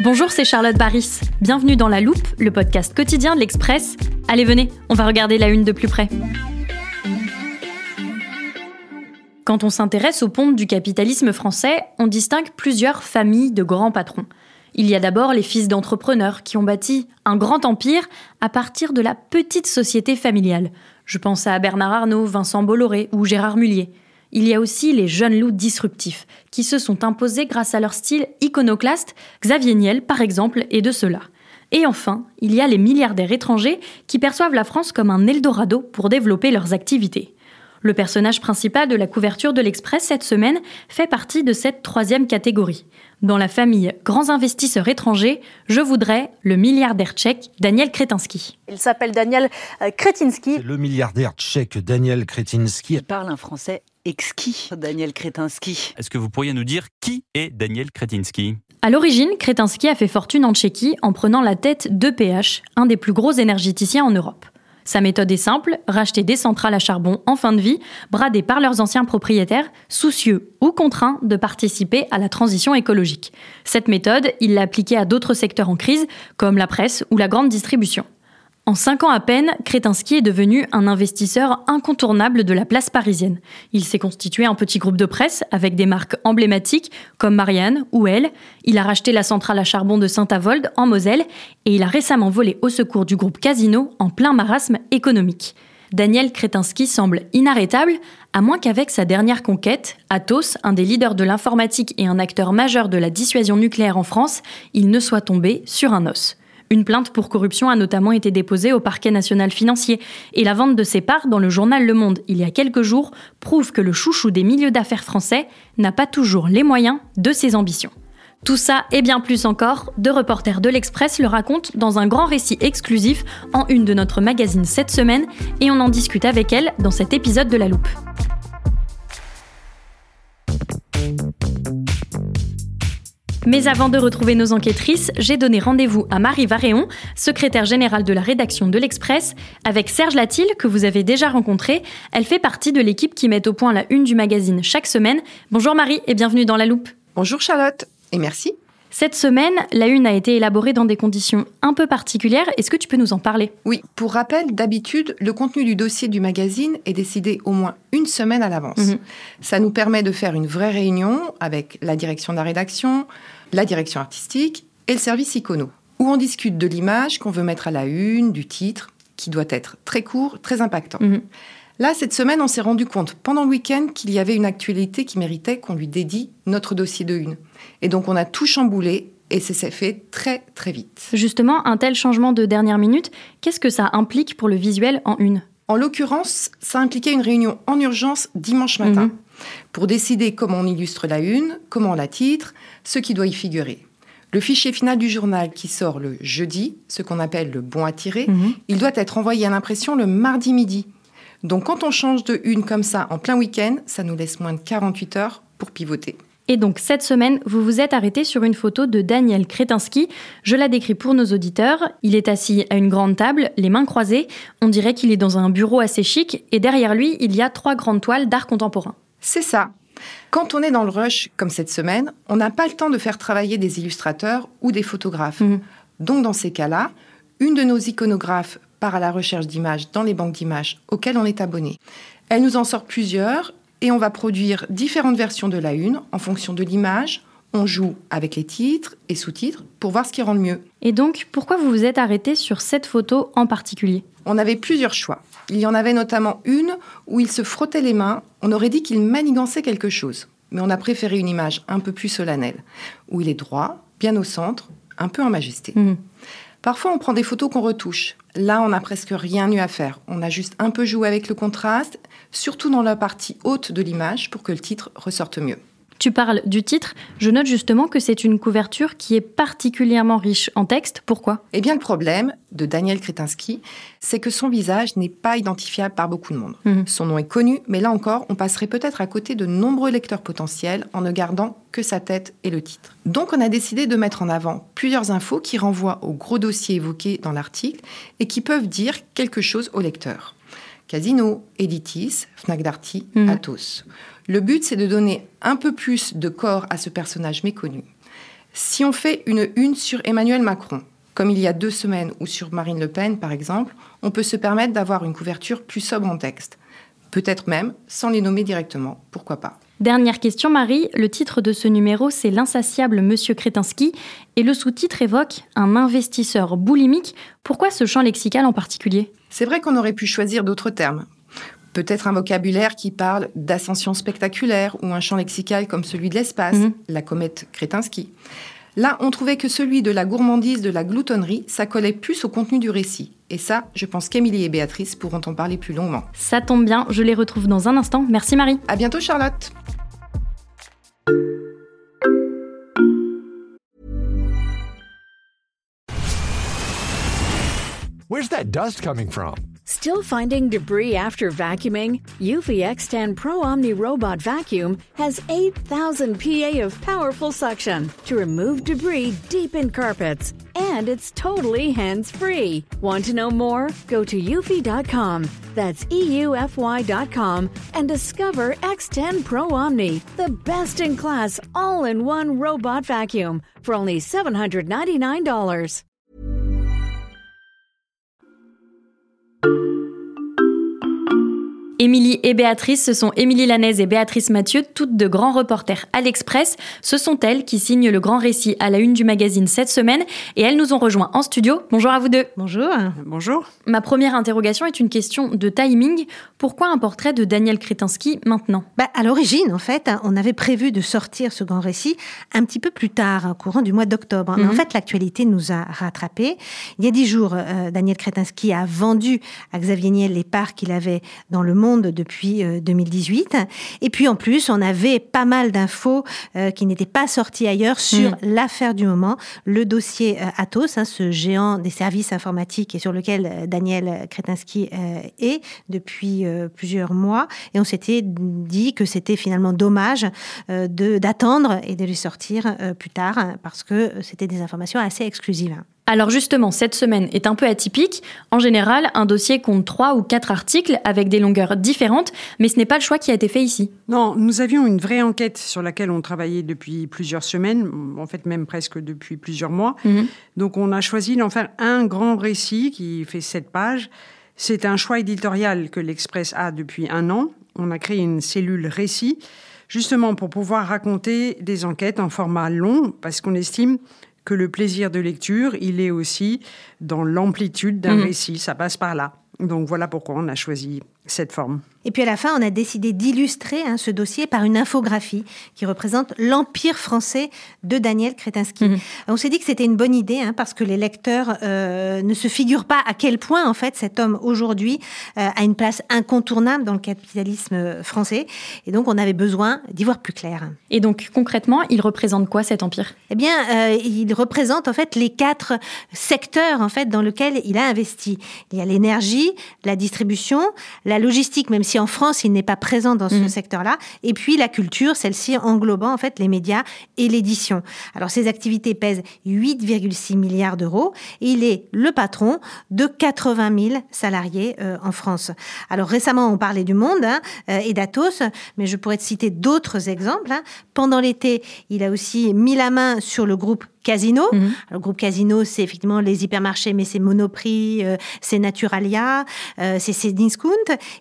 Bonjour, c'est Charlotte Baris. Bienvenue dans La Loupe, le podcast quotidien de l'Express. Allez, venez, on va regarder la une de plus près. Quand on s'intéresse aux pompes du capitalisme français, on distingue plusieurs familles de grands patrons. Il y a d'abord les fils d'entrepreneurs qui ont bâti un grand empire à partir de la petite société familiale. Je pense à Bernard Arnault, Vincent Bolloré ou Gérard Mullier. Il y a aussi les jeunes loups disruptifs, qui se sont imposés grâce à leur style iconoclaste, Xavier Niel par exemple est de cela. Et enfin, il y a les milliardaires étrangers qui perçoivent la France comme un Eldorado pour développer leurs activités. Le personnage principal de la couverture de l'Express cette semaine fait partie de cette troisième catégorie. Dans la famille grands investisseurs étrangers, je voudrais le milliardaire tchèque Daniel Kretinsky. Il s'appelle Daniel euh, Kretinsky. Le milliardaire tchèque Daniel Kretinsky. Il parle un français exquis, Daniel Kretinsky. Est-ce que vous pourriez nous dire qui est Daniel Kretinsky? À l'origine, Kretinsky a fait fortune en Tchéquie en prenant la tête d'EPH, un des plus gros énergéticiens en Europe. Sa méthode est simple, racheter des centrales à charbon en fin de vie, bradées par leurs anciens propriétaires, soucieux ou contraints de participer à la transition écologique. Cette méthode, il l'a appliquée à d'autres secteurs en crise, comme la presse ou la grande distribution. En cinq ans à peine, Kretinsky est devenu un investisseur incontournable de la place parisienne. Il s'est constitué un petit groupe de presse avec des marques emblématiques comme Marianne ou Elle. Il a racheté la centrale à charbon de Saint-Avold en Moselle et il a récemment volé au secours du groupe Casino en plein marasme économique. Daniel Kretinsky semble inarrêtable, à moins qu'avec sa dernière conquête, Atos, un des leaders de l'informatique et un acteur majeur de la dissuasion nucléaire en France, il ne soit tombé sur un os. Une plainte pour corruption a notamment été déposée au parquet national financier et la vente de ses parts dans le journal Le Monde il y a quelques jours prouve que le chouchou des milieux d'affaires français n'a pas toujours les moyens de ses ambitions. Tout ça et bien plus encore, deux reporters de l'Express le racontent dans un grand récit exclusif en une de notre magazine cette semaine et on en discute avec elle dans cet épisode de La Loupe. Mais avant de retrouver nos enquêtrices, j'ai donné rendez-vous à Marie Varéon, secrétaire générale de la rédaction de l'Express, avec Serge Latil, que vous avez déjà rencontré. Elle fait partie de l'équipe qui met au point la une du magazine chaque semaine. Bonjour Marie et bienvenue dans La Loupe. Bonjour Charlotte et merci. Cette semaine, la une a été élaborée dans des conditions un peu particulières. Est-ce que tu peux nous en parler? Oui, pour rappel, d'habitude, le contenu du dossier du magazine est décidé au moins une semaine à l'avance. Mhm. Ça nous permet de faire une vraie réunion avec la direction de la rédaction, la direction artistique et le service icono, où on discute de l'image qu'on veut mettre à la une, du titre, qui doit être très court, très impactant. Mhm. Là, cette semaine, on s'est rendu compte pendant le week-end qu'il y avait une actualité qui méritait qu'on lui dédie notre dossier de une. Et donc, on a tout chamboulé et ça s'est fait très, très vite. Justement, un tel changement de dernière minute, qu'est-ce que ça implique pour le visuel en une? En l'occurrence, ça impliquait une réunion en urgence dimanche matin Mhm. pour décider comment on illustre la une, comment on la titre, ce qui doit y figurer. Le fichier final du journal qui sort le jeudi, ce qu'on appelle le bon à tirer, Mhm. il doit être envoyé à l'impression le mardi midi. Donc quand on change de une comme ça en plein week-end, ça nous laisse moins de 48 heures pour pivoter. Et donc cette semaine, vous vous êtes arrêté sur une photo de Daniel Kretinsky. Je la décris pour nos auditeurs. Il est assis à une grande table, les mains croisées. On dirait qu'il est dans un bureau assez chic. Et derrière lui, il y a trois grandes toiles d'art contemporain. C'est ça. Quand on est dans le rush, comme cette semaine, on n'a pas le temps de faire travailler des illustrateurs ou des photographes. Mhm. Donc dans ces cas-là, une de nos iconographes part à la recherche d'images dans les banques d'images auxquelles on est abonné. Elle nous en sort plusieurs et on va produire différentes versions de la une en fonction de l'image. On joue avec les titres et sous-titres pour voir ce qui rend le mieux. Et donc, pourquoi vous vous êtes arrêté sur cette photo en particulier? On avait plusieurs choix. Il y en avait notamment une où il se frottait les mains. On aurait dit qu'il manigançait quelque chose. Mais on a préféré une image un peu plus solennelle, où il est droit, bien au centre, un peu en majesté. Mhm. Parfois, on prend des photos qu'on retouche. Là, on n'a presque rien eu à faire. On a juste un peu joué avec le contraste, surtout dans la partie haute de l'image, pour que le titre ressorte mieux. Tu parles du titre. Je note justement que c'est une couverture qui est particulièrement riche en texte. Pourquoi? Eh bien, le problème de Daniel Kretinsky, c'est que son visage n'est pas identifiable par beaucoup de monde. Mhm. Son nom est connu, mais là encore, on passerait peut-être à côté de nombreux lecteurs potentiels en ne gardant que sa tête et le titre. Donc, on a décidé de mettre en avant plusieurs infos qui renvoient aux gros dossiers évoqués dans l'article et qui peuvent dire quelque chose au lecteur. Casino, Editis, Fnac Darty, Mhm. Athos. Le but, c'est de donner un peu plus de corps à ce personnage méconnu. Si on fait une une sur Emmanuel Macron, comme il y a deux semaines, ou sur Marine Le Pen, par exemple, on peut se permettre d'avoir une couverture plus sobre en texte. Peut-être même sans les nommer directement, pourquoi pas. Dernière question, Marie. Le titre de ce numéro, c'est L'insatiable Monsieur Kretinsky. Et le sous-titre évoque un investisseur boulimique. Pourquoi ce champ lexical en particulier? C'est vrai qu'on aurait pu choisir d'autres termes. Peut-être un vocabulaire qui parle d'ascension spectaculaire ou un champ lexical comme celui de l'espace, Mhm. la comète Kretinsky. Là, on trouvait que celui de la gourmandise, de la gloutonnerie, ça collait plus au contenu du récit. Et ça, je pense qu'Émilie et Béatrice pourront en parler plus longuement. Ça tombe bien, je les retrouve dans un instant. Merci Marie. À bientôt, Charlotte! Where's that dust coming from? Still finding debris after vacuuming? Eufy X10 Pro Omni Robot Vacuum has 8,000 PA of powerful suction to remove debris deep in carpets. And it's totally hands free. Want to know more? Go to eufy.com. That's EUFY.com and discover X10 Pro Omni, the best in class all in one robot vacuum for only $799. thank you Émilie et Béatrice, ce sont Émilie Lanaise et Béatrice Mathieu, toutes de grands reporters à l'Express. Ce sont elles qui signent le grand récit à la une du magazine cette semaine et elles nous ont rejoints en studio. Bonjour à vous deux. Bonjour. Bonjour. Ma première interrogation est une question de timing. Pourquoi un portrait de Daniel Kretinsky maintenant? Bah, À l'origine, en fait, on avait prévu de sortir ce grand récit un petit peu plus tard, au courant du mois d'octobre. Mais en Mhm. fait, l'actualité nous a rattrapés. Il y a dix jours, euh, Daniel Kretinsky a vendu à Xavier Niel les parts qu'il avait dans le monde depuis euh, 2018. Et puis, en plus, on avait pas mal d'infos euh, qui n'étaient pas sorties ailleurs sur Mhm. l'affaire du moment, le dossier euh, Atos, hein, ce géant des services informatiques et sur lequel euh, Daniel Kretinsky euh, est depuis euh, plusieurs mois. Et on s'était dit que c'était finalement dommage euh, d'attendre et de les sortir euh, plus tard hein, parce que c'était des informations assez exclusives. Alors justement, cette semaine est un peu atypique. En général, un dossier compte trois ou quatre articles avec des longueurs différentes, mais ce n'est pas le choix qui a été fait ici. Non, nous avions une vraie enquête sur laquelle on travaillait depuis plusieurs semaines, en fait même presque depuis plusieurs mois. Mhm. Donc on a choisi d'en faire un grand récit qui fait sept pages. C'est un choix éditorial que l'Express a depuis un an. On a créé une cellule récit justement pour pouvoir raconter des enquêtes en format long parce qu'on estime que le plaisir de lecture, il est aussi dans l'amplitude d'un Mhm. récit. Ça passe par là. Donc voilà pourquoi on a choisi cette forme. Et puis à la fin, on a décidé d'illustrer hein, ce dossier par une infographie qui représente l'empire français de Daniel Kretinsky. Mhm. On s'est dit que c'était une bonne idée hein, parce que les lecteurs euh, ne se figurent pas à quel point en fait cet homme aujourd'hui euh, a une place incontournable dans le capitalisme français. Et donc on avait besoin d'y voir plus clair. Et donc concrètement, il représente quoi cet empire? Eh bien, euh, il représente en fait les quatre secteurs en fait dans lesquels il a investi. Il y a l'énergie, la distribution, la logistique, même si en France il n'est pas présent dans ce Mhm. secteur-là, et puis la culture, celle-ci englobant en fait les médias et l'édition. Alors ces activités pèsent 8,6 milliards d'euros et il est le patron de 80 000 salariés euh, en France. Alors récemment on parlait du Monde hein, euh, et d'Atos, mais je pourrais te citer d'autres exemples. hein. Pendant l'été, il a aussi mis la main sur le groupe Casino. Mhm. Le groupe Casino, c'est effectivement les hypermarchés, mais c'est Monoprix, euh, c'est Naturalia, euh, c'est Cdiscount.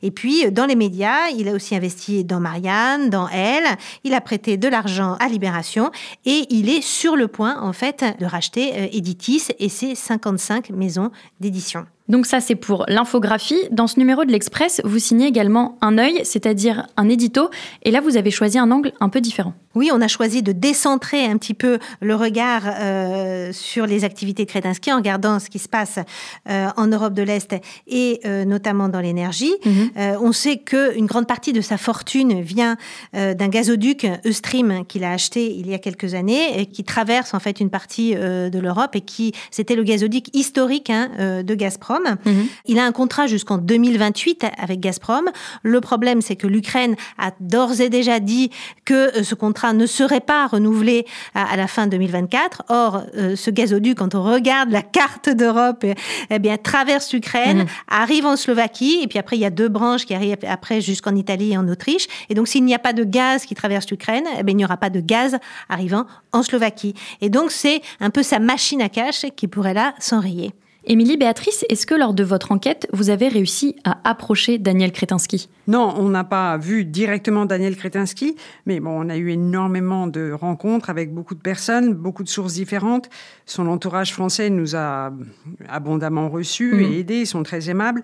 Et puis, dans les médias, il a aussi investi dans Marianne, dans Elle. Il a prêté de l'argent à Libération et il est sur le point, en fait, de racheter euh, Editis et ses 55 maisons d'édition. Donc ça, c'est pour l'infographie. Dans ce numéro de l'Express, vous signez également un œil, c'est-à-dire un édito. Et là, vous avez choisi un angle un peu différent. Oui, on a choisi de décentrer un petit peu le regard euh, sur les activités de Kretinsky en regardant ce qui se passe euh, en Europe de l'Est et euh, notamment dans l'énergie. Mhm. on sait qu'une grande partie de sa fortune vient d'un gazoduc Eustream qu'il a acheté il y a quelques années et qui traverse en fait une partie de l'Europe et qui c'était le gazoduc historique hein, de Gazprom. Mhm. Il a un contrat jusqu'en 2028 avec Gazprom. Le problème, c'est que l'Ukraine a d'ores et déjà dit que ce contrat ne serait pas renouvelé à, la fin 2024. Or, euh, ce gazoduc, quand on regarde la carte d'Europe, eh, eh bien, traverse l'Ukraine, Mhm. arrive en Slovaquie, et puis après, il y a deux branches qui arrivent après jusqu'en Italie et en Autriche. Et donc, s'il n'y a pas de gaz qui traverse l'Ukraine, eh bien, il n'y aura pas de gaz arrivant en Slovaquie. Et donc, c'est un peu sa machine à cash qui pourrait là s'enrayer. Émilie Béatrice, est-ce que lors de votre enquête, vous avez réussi à approcher Daniel Kretinsky? Non, on n'a pas vu directement Daniel Kretinsky, mais bon, on a eu énormément de rencontres avec beaucoup de personnes, beaucoup de sources différentes. Son entourage français nous a abondamment reçus et aidés, ils sont très aimables.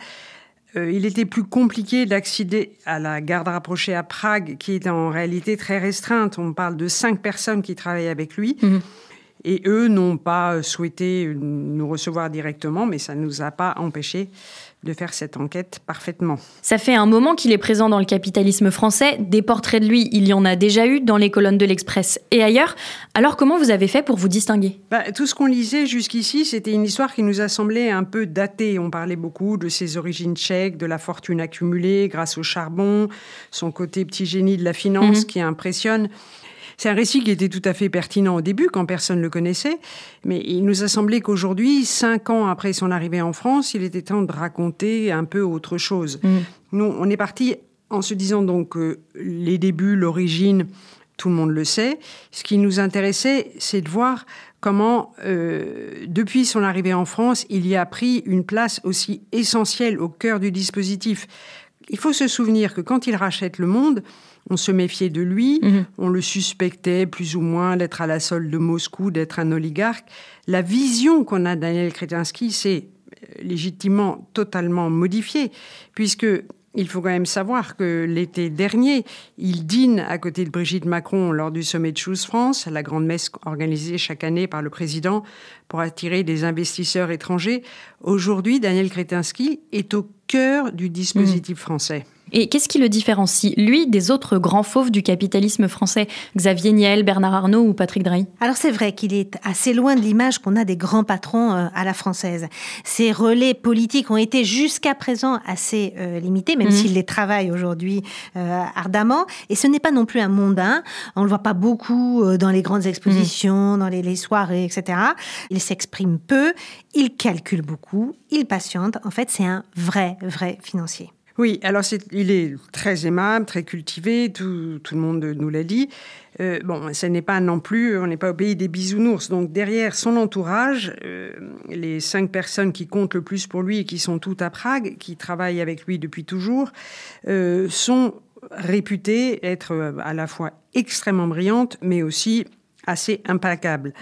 Euh, il était plus compliqué d'accéder à la garde rapprochée à Prague, qui est en réalité très restreinte. On parle de cinq personnes qui travaillent avec lui. Mhm. Et eux n'ont pas souhaité nous recevoir directement, mais ça ne nous a pas empêché de faire cette enquête parfaitement. Ça fait un moment qu'il est présent dans le capitalisme français. Des portraits de lui, il y en a déjà eu dans les colonnes de l'Express et ailleurs. Alors comment vous avez fait pour vous distinguer? Bah, tout ce qu'on lisait jusqu'ici, c'était une histoire qui nous a semblé un peu datée. On parlait beaucoup de ses origines tchèques, de la fortune accumulée grâce au charbon, son côté petit génie de la finance Mhm. qui impressionne. C'est un récit qui était tout à fait pertinent au début, quand personne ne le connaissait, mais il nous a semblé qu'aujourd'hui, cinq ans après son arrivée en France, il était temps de raconter un peu autre chose. Mhm. Nous, on est parti en se disant donc que les débuts, l'origine, tout le monde le sait. Ce qui nous intéressait, c'est de voir comment, euh, depuis son arrivée en France, il y a pris une place aussi essentielle au cœur du dispositif. Il faut se souvenir que quand il rachète le monde, on se méfiait de lui, Mhm. on le suspectait plus ou moins d'être à la solde de Moscou, d'être un oligarque. La vision qu'on a de Daniel Kretinsky, c'est légitimement totalement modifiée, puisque il faut quand même savoir que l'été dernier, il dîne à côté de Brigitte Macron lors du sommet de Choose France, la grande messe organisée chaque année par le président pour attirer des investisseurs étrangers. Aujourd'hui, Daniel Kretinsky est au cœur du dispositif français. Et qu'est-ce qui le différencie, lui, des autres grands fauves du capitalisme français? Xavier Niel, Bernard Arnault ou Patrick Drahi? Alors c'est vrai qu'il est assez loin de l'image qu'on a des grands patrons euh, à la française. Ses relais politiques ont été jusqu'à présent assez euh, limités, même Mhm. s'il les travaille aujourd'hui euh, ardemment. Et ce n'est pas non plus un mondain. On le voit pas beaucoup dans les grandes expositions, dans les, les soirées, etc. Il s'exprime peu, il calcule beaucoup, il patiente. En fait, c'est un vrai, vrai financier. Oui, alors il est très aimable, très cultivé, tout, tout le monde nous l'a dit. Euh, bon, ce n'est pas non plus, on n'est pas au pays des bisounours. Donc derrière son entourage, euh, les cinq personnes qui comptent le plus pour lui et qui sont toutes à Prague, qui travaillent avec lui depuis toujours, euh, sont réputées être à la fois extrêmement brillantes, mais aussi assez implacables.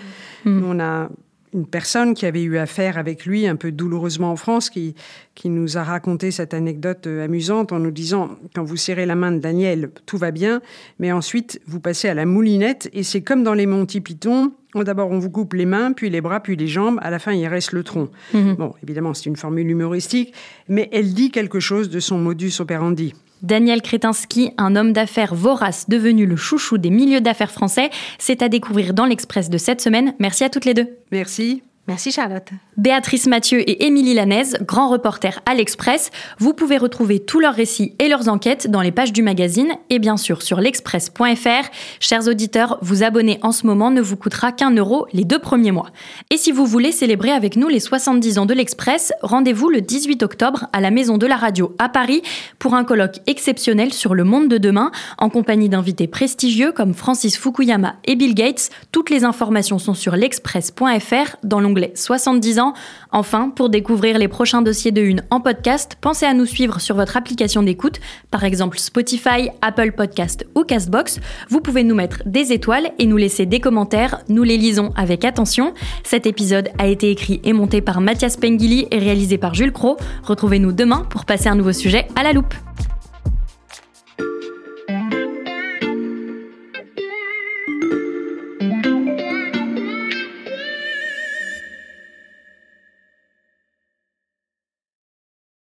Nous, on a une personne qui avait eu affaire avec lui un peu douloureusement en France, qui, qui nous a raconté cette anecdote euh, amusante en nous disant, quand vous serrez la main de Daniel, tout va bien, mais ensuite vous passez à la moulinette et c'est comme dans les Monty Python. D'abord, on vous coupe les mains, puis les bras, puis les jambes. À la fin, il reste le tronc. Mhm. Bon, évidemment, c'est une formule humoristique, mais elle dit quelque chose de son modus operandi. Daniel Kretinsky, un homme d'affaires vorace devenu le chouchou des milieux d'affaires français, c'est à découvrir dans l'Express de cette semaine. Merci à toutes les deux. Merci. Merci Charlotte. Béatrice Mathieu et Émilie Lanaise, grands reporters à l'Express. Vous pouvez retrouver tous leurs récits et leurs enquêtes dans les pages du magazine et bien sûr sur l'express.fr. Chers auditeurs, vous abonner en ce moment ne vous coûtera qu'un euro les deux premiers mois. Et si vous voulez célébrer avec nous les 70 ans de l'Express, rendez-vous le 18 octobre à la Maison de la Radio à Paris pour un colloque exceptionnel sur le monde de demain en compagnie d'invités prestigieux comme Francis Fukuyama et Bill Gates. Toutes les informations sont sur l'express.fr dans l'onglet l'onglet 70 ans. Enfin, pour découvrir les prochains dossiers de Une en podcast, pensez à nous suivre sur votre application d'écoute, par exemple Spotify, Apple Podcast ou Castbox. Vous pouvez nous mettre des étoiles et nous laisser des commentaires. Nous les lisons avec attention. Cet épisode a été écrit et monté par Mathias Pengili et réalisé par Jules Cro. Retrouvez-nous demain pour passer un nouveau sujet à la loupe.